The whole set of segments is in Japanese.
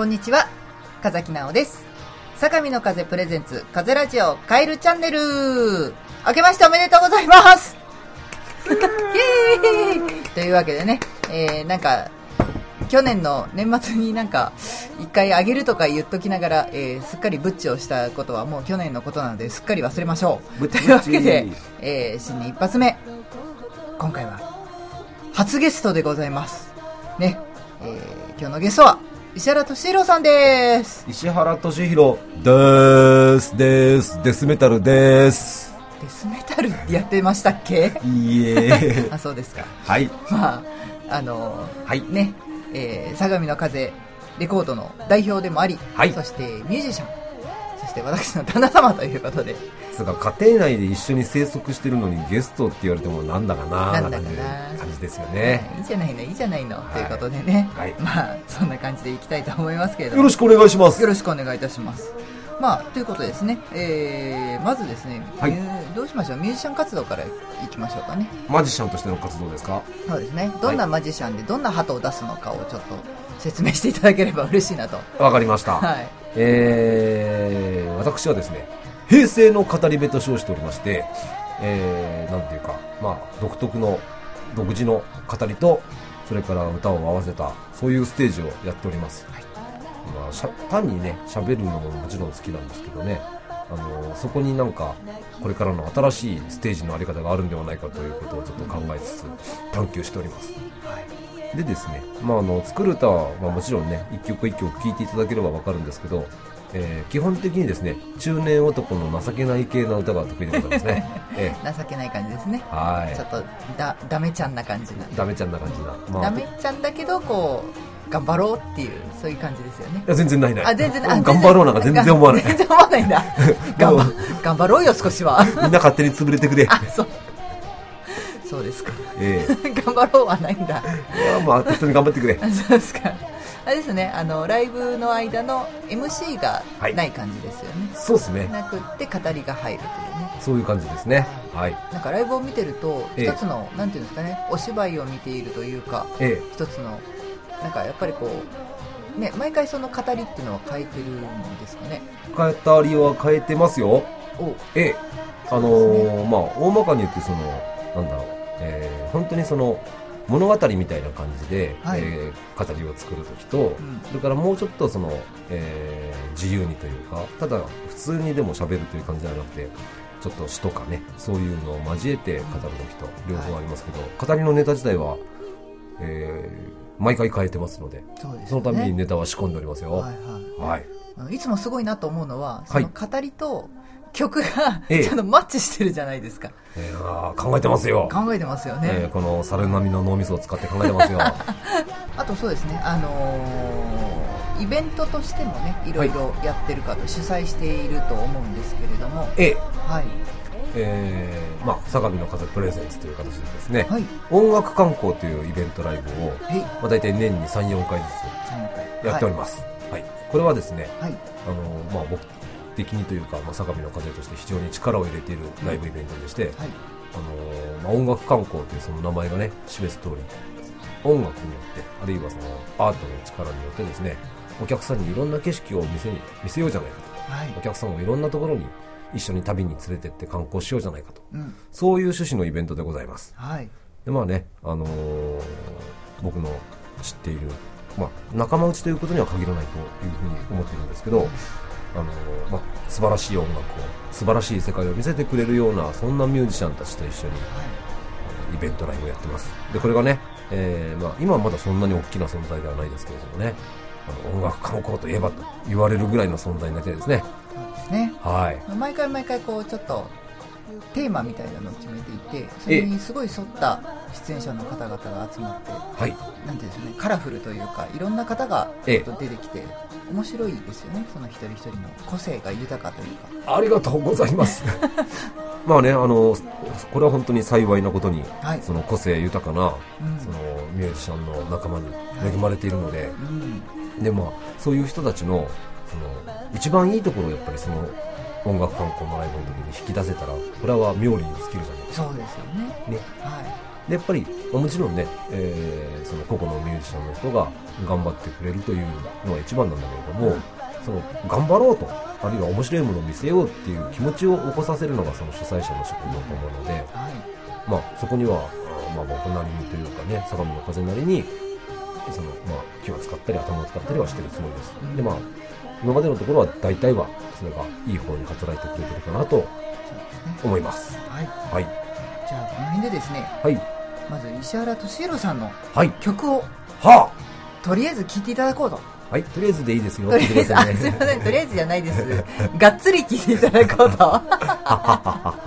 こんにちは。風木直です。相模の風プレゼンツ風ラジオカエルチャンネル。明けましておめでとうございます。イエーイ。というわけでね、えー、なんか去年の年末になんか一回あげるとか言っときながら、えー、すっかりブッチをしたことはもう去年のことなのですっかり忘れましょう。というわけで、えー、新年一発目。今回は初ゲストでございます。ね、えー、今日のゲストは石原敏弘さんです。石原敏弘ですですデスメタルですデスメタルってやってましたっけ？いいえ。あそうですか。はい。まああのはい。ね、えー、相模の風レコードの代表でもあり、はい。そしてミュージシャンそして私の旦那様ということで。つうか家庭内で一緒に生息してるのにゲストって言われてもなんだかななんだかな感じですよね。いいじゃないのいいじゃないの、いということでね、はい。まあそんな感じでいきたいと思いますけれども。よろしくお願いします。よろしくお願いいたします。まあ、ということですね、えー、まずですね、はい。どうしましょう、ミュージシャン活動からいきましょうかね。マジシャンとしての活動ですか？そうですね、どんなマジシャンでどんな鳩を出すのかをちょっと説明していただければ嬉しいなと。わかりました、はい。えー、私はですね平成の語り部と称しておりましてえー、なんていうかまあ独特の独自の語りとそれから歌を合わせたそういうステージをやっております、まあ、しゃ単にね喋るのももちろん好きなんですけどねあのそこになんかこれからの新しいステージのあり方があるんではないかということをちょっと考えつつ探求しておりますでですね、まあ、あの作る歌は、まあ、もちろんね一曲一曲聴いていただければわかるんですけど、えー基本的にですね中年男の情けない系な歌が得意でございますね、え情けない感じですね。ーはい。ちょっとだダメちゃんな感じな、ダメちゃんな感じな、まダメちゃんだけどこう頑張ろうっていうそういう感じですよね。いや全然ないない。あ全然あうん頑張ろうなんか全然思わない。全然思わない んだ。頑張頑張ろうよ少しは。みんな勝手に潰れてくれ。あそうそうですか。え 頑張ろうはないんだ。えいやまあ適当に頑張ってくれ。あ そうですか。あれですねあのライブの間の MC がない感じですよね、そうですね。なくって語りが入るというね。そういう感じですね。はい。なんかライブを見てるとええ。一つの、なんていうんですかねお芝居を見ているというかえ一つのなんかやっぱりこうね毎回その語りっていうのは変えてるんですかね。え変えたりは変えてますよ。おええ。あのーまあ大まかに言ってそのなんだろう、えー本当にその物語みたいな感じで、はい。えー語りを作るときと、ん。それからもうちょっとその、えー自由にというかただ普通にでも喋るという感じじゃなくてちょっと詩とかねそういうのを交えて語るときと両方ありますけど、語りのネタ自体は、えー毎回変えてますのでね。そのためにネタは仕込んでおりますよ。はいはい。はい。つもすごいなと思うのはそはい。の語りと曲がええ。ちゃんとマッチしてるじゃないですか、えー考えてますよ、考えてますよね、えーこの猿並みの脳みそを使って考えてますよ。あとそうですねあのーイベントとしてもねいろいろやってるかと、主催していると思うんですけれども。えはい。えーまあ、相模の風プレゼンツという形でですね、はい。音楽観光というイベントライブを、はい。まあ、大体年に3、4回ず3回。つやっております。はい。これはですね、はい、はいあの、まあ、僕的にというか、まあ、相模の風として非常に力を入れているライブイベントでして、はいあの、まあ、音楽観光というその名前がね、示す通り、音楽によって、あるいはそのアートの力によってですね、お客さんにいろんな景色を見せに、見せようじゃないかと。はいお客さんをいろんなところに一緒に旅に連れてって観光しようじゃないかと。うんそういう趣旨のイベントでございます。はいで、まあね、あのー僕の知っている、まあ、仲間内ということには限らないというふうに思っているんですけど、あのーまあ、素晴らしい音楽を、素晴らしい世界を見せてくれるような、そんなミュージシャンたちと一緒に、イベントライブをやってます。で、これがね、えーまあ、今はまだそんなに大きな存在ではないですけれどもね、あの音楽観光といえばと言われるぐらいの存在になってですね、そうですねはい。毎回毎回こうちょっとテーマみたいなのを決めていてそれにすごい沿った出演者の方々が集まってはい。なんていうんですかねカラフルというかいろんな方がええ。ちょっと出てきて面白いですよねその一人一人の個性が豊かというか。ありがとうございます。まあね、あの、これは本当に幸いなことに、はい。その個性豊かな、うん。そのミュージシャンの仲間に恵まれているので、うん。で、まあ、そういう人たちの、その、一番いいところをやっぱりその、音楽観光のライブの時に引き出せたら、これは妙利に尽きるじゃないですそうですよねか。ね。はいでやっぱり、まあもちろんね、えーその個々のミュージシャンの人が頑張ってくれるというのが一番なんだけれども、その頑張ろうとあるいは面白いものを見せようっていう気持ちを起こさせるのがその主催者の仕事だと思うので、はい。まあ、そこには、あまあ、僕なりにというかね、相模の風なりに、その、まあ、気を使ったり頭を使ったりはしてるつもりです。で、まあ、今までのところは大体は、それがいい方に働いてくれてるかなと思います。はい。はい。じゃあ、この辺でですね、はい。まず石原敏弘さんのはい。曲をはとりあえず聴いていただこうと。あはい。とりあえずでいいですよ。とりあえず、あ、すいません、とりあえずじゃないです。がっつり聴いていただこうと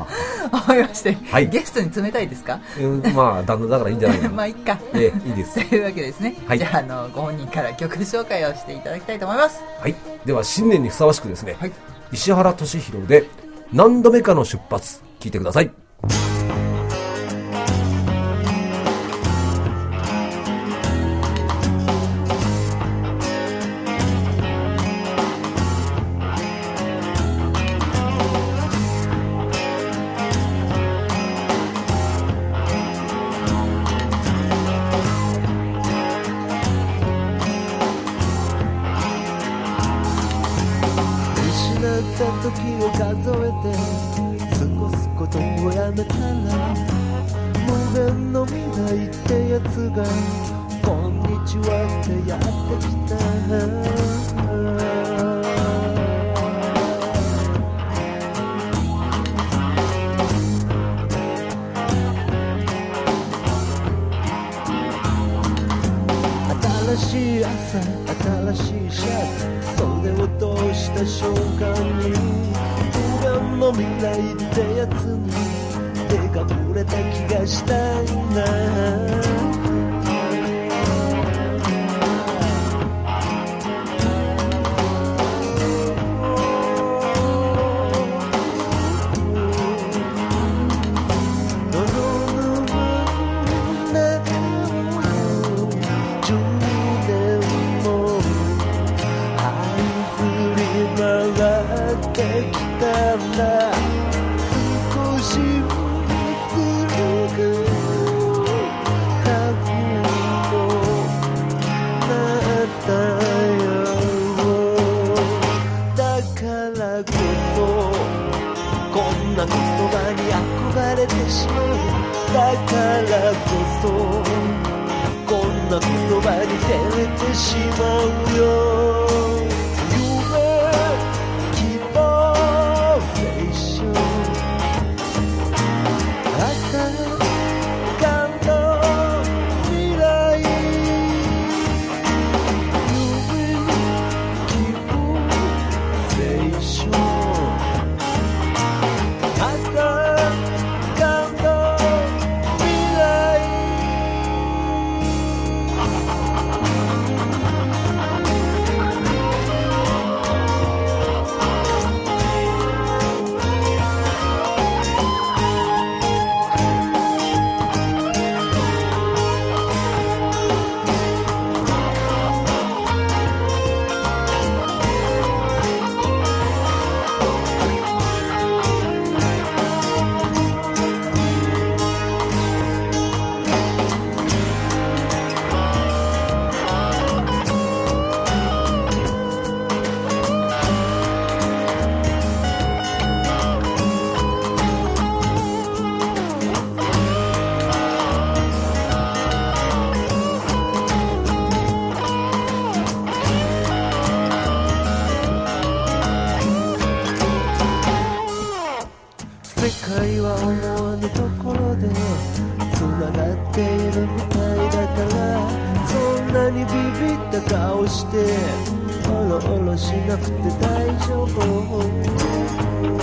思いまして、はいゲストに冷たいですか？うんまあ、旦那だからいいんじゃないかな。まあ、いっか。ええ、いいですと。いうわけですね。はいじゃあ、あの、ご本人から曲紹介をしていただきたいと思います。はい。では、新年にふさわしくですね、はい。石原敏弘で、何度目かの出発、聞いてください。朝新しいシャツ。袖を通した瞬間に不安の未来ってやつに手が触れた気がしたんだからこそこんな言葉に照れてしまうよ。なにビビった顔しておろおろしなくて大丈夫。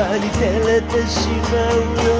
な言葉に照れてしまうよ。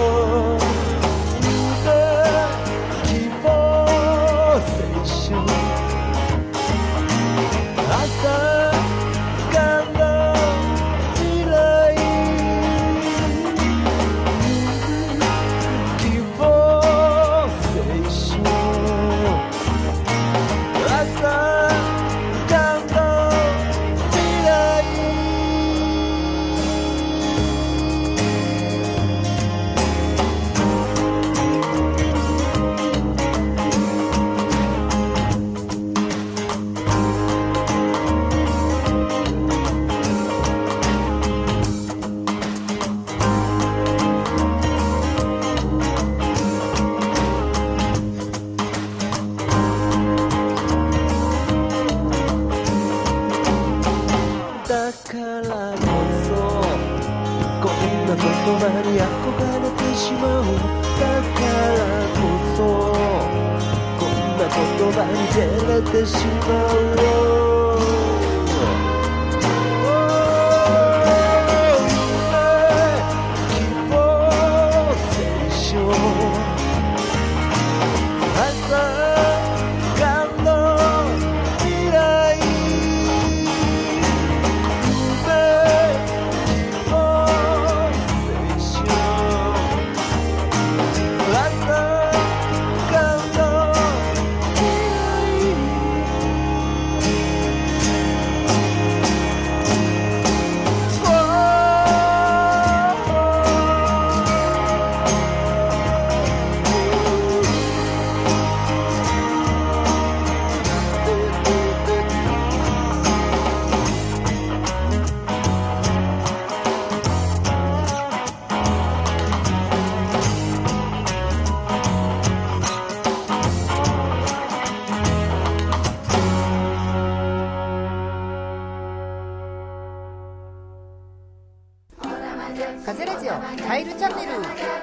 風ラジオカエルチャンネル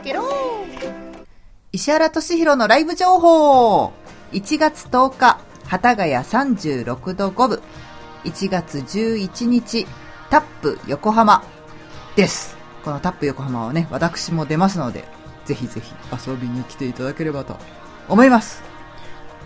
ケロー。石原俊弘のライブ情報。1月10日幡ヶ谷36度5分。1月11日タップ横浜です。このタップ横浜はね私も出ますのでぜひぜひ遊びに来ていただければと思います。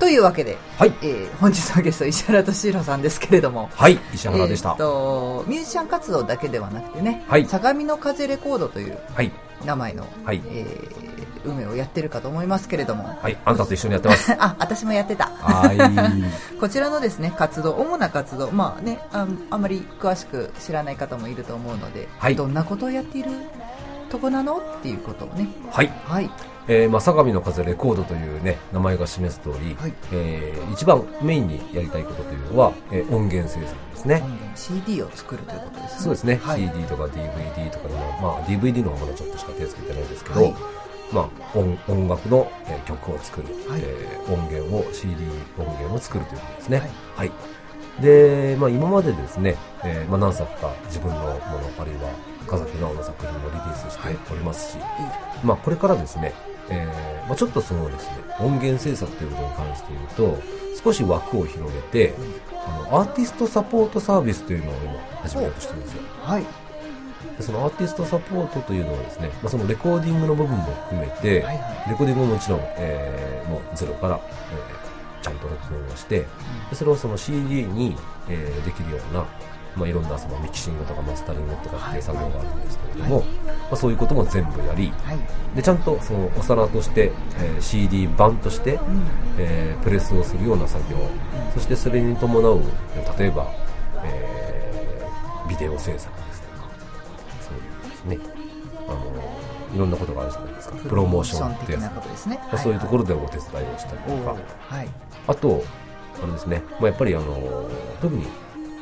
というわけで、はいえー本日のゲスト石原俊弘さんですけれどもはい、石原でした。えーとミュージシャン活動だけではなくてね、はい相模の風レコードというはい、名前の、はいえー運営をやってるかと思いますけれども、はい、あんたと一緒にやってます。あ、私もやってた。はい。こちらのですね、活動、主な活動、まあね、あんあんまり詳しく知らない方もいると思うので、はいどんなことをやっているとこなの？っていうことをね、はい。はい、えー、まあ、相模の風レコードというね、名前が示す通り、はいえー、一番メインにやりたいことというのは、えー音源制作ですね。CD を作るということですね。そうですね、はい。CD とか DVD とか今、まあ DVD の方まだちょっとしか手つけてないですけど、はいまあ音音楽の、えー曲を作る、はいえー音源を CD 音源を作るということですね。はいはい。で、まあ今までですね、えーまあ何作か自分のもの、あるいは岡崎直の作品もリリースしておりますし、まあこれからですね、えーまあちょっとそのですね、音源制作ということに関して言うと、少し枠を広げて、あの、アーティストサポートサービスというのを今始めようとしてるんですよ。はい。でそのアーティストサポートというのはですね、まあ、そのレコーディングの部分も含めて、はいはいレコーディングももちろん、えーもうゼロから、えーちゃんと録音をして、でそれをその CD に、えーできるような、まあ、いろんなそのミキシングとかマスタリングとかっていう作業があるんですけれども、はいまあ、そういうことも全部やり、はい。でちゃんとそのお皿として、えー CD 版として、うん。えープレスをするような作業、そしてそれに伴うえー例えば、えービデオ制作ですとかそういうですねいろんなことがあるじゃないですかプロモーションってやつ、ですね。まあ、そういうところでお手伝いをしたりとか、はい。あとあれですね、まあ、やっぱりあの特に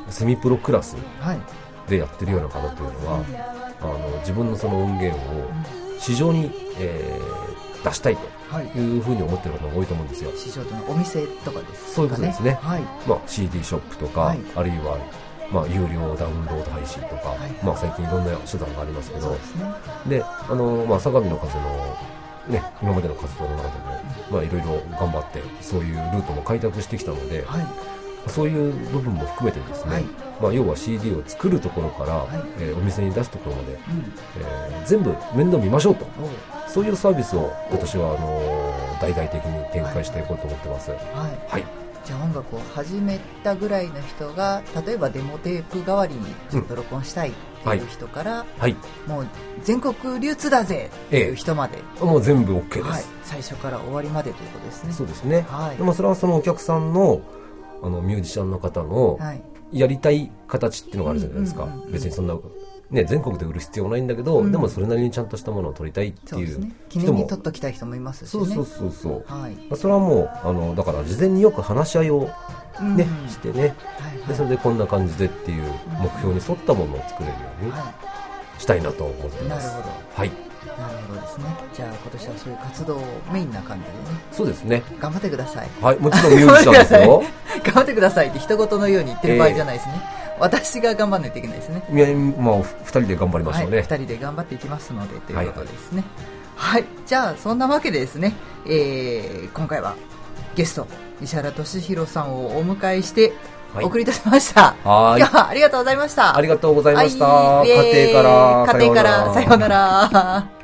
セミプロクラスはい。でやってるような方というのは、あの自分のその音源を市場に、えー出したいはいと。いうふうに思ってる方が多いと思うんですよ。市場とのお店とかですかね。そういうことですねはい。まあ、CD ショップとか、はいあるいは、まあ、有料ダウンロード配信とか、はいまあ、最近いろんな手段がありますけどであの、まあ、相模の風の、ね、今までの活動の中でもまあ、いろいろ頑張ってそういうルートも開拓してきたので、はい。そういう部分も含めてですね、はいまあ、要は CD を作るところから、いえーお店に出すところまで、うん。えー全部面倒見ましょうとそういうサービスを今年はあのー大々的に展開していこうと思ってます。はい。はい。じゃあ音楽を始めたぐらいの人が、例えばデモテープ代わりにちょっと録音したいっていう人から、はい。もう全国流通だぜっていう人まで、もう全部 OK です。はい。最初から終わりまでということですね。そうですね。はいでもそれはそのお客さんの、あの、ミュージシャンの方の、はい。やりたい形っていうのがあるじゃないですか。別にそんな、ね、全国で売る必要ないんだけど、うんでもそれなりにちゃんとしたものを取りたいっていうね。記念に取っときたい人もいますしね。そうそうそうそう。はい。まあそれはもう、あの、だから事前によく話し合いをうんね、してね、はいで、それでこんな感じでっていう目標に沿ったものを作れるようにはしたいなと思ってい。なます。るほど。はい。なるほどですね。じゃあ今年はそういう活動をメインな感じでね、そうですね。頑張ってください。はい。もちろんミュージシャンですよ。頑張ってくださいって一言のように言ってる場合じゃないですね。私が頑張らないといけないですね。いやまあ、二人で頑張りましょうね。はい、二人で頑張っていきますのでということですね。はい、じゃあそんなわけでですね、えー、今回はゲスト石原俊弘さんをお迎えしてはいお送りいたしました。はい今日はありがとうございました。ありがとうございました。家庭から。家庭から、さようなら。ら。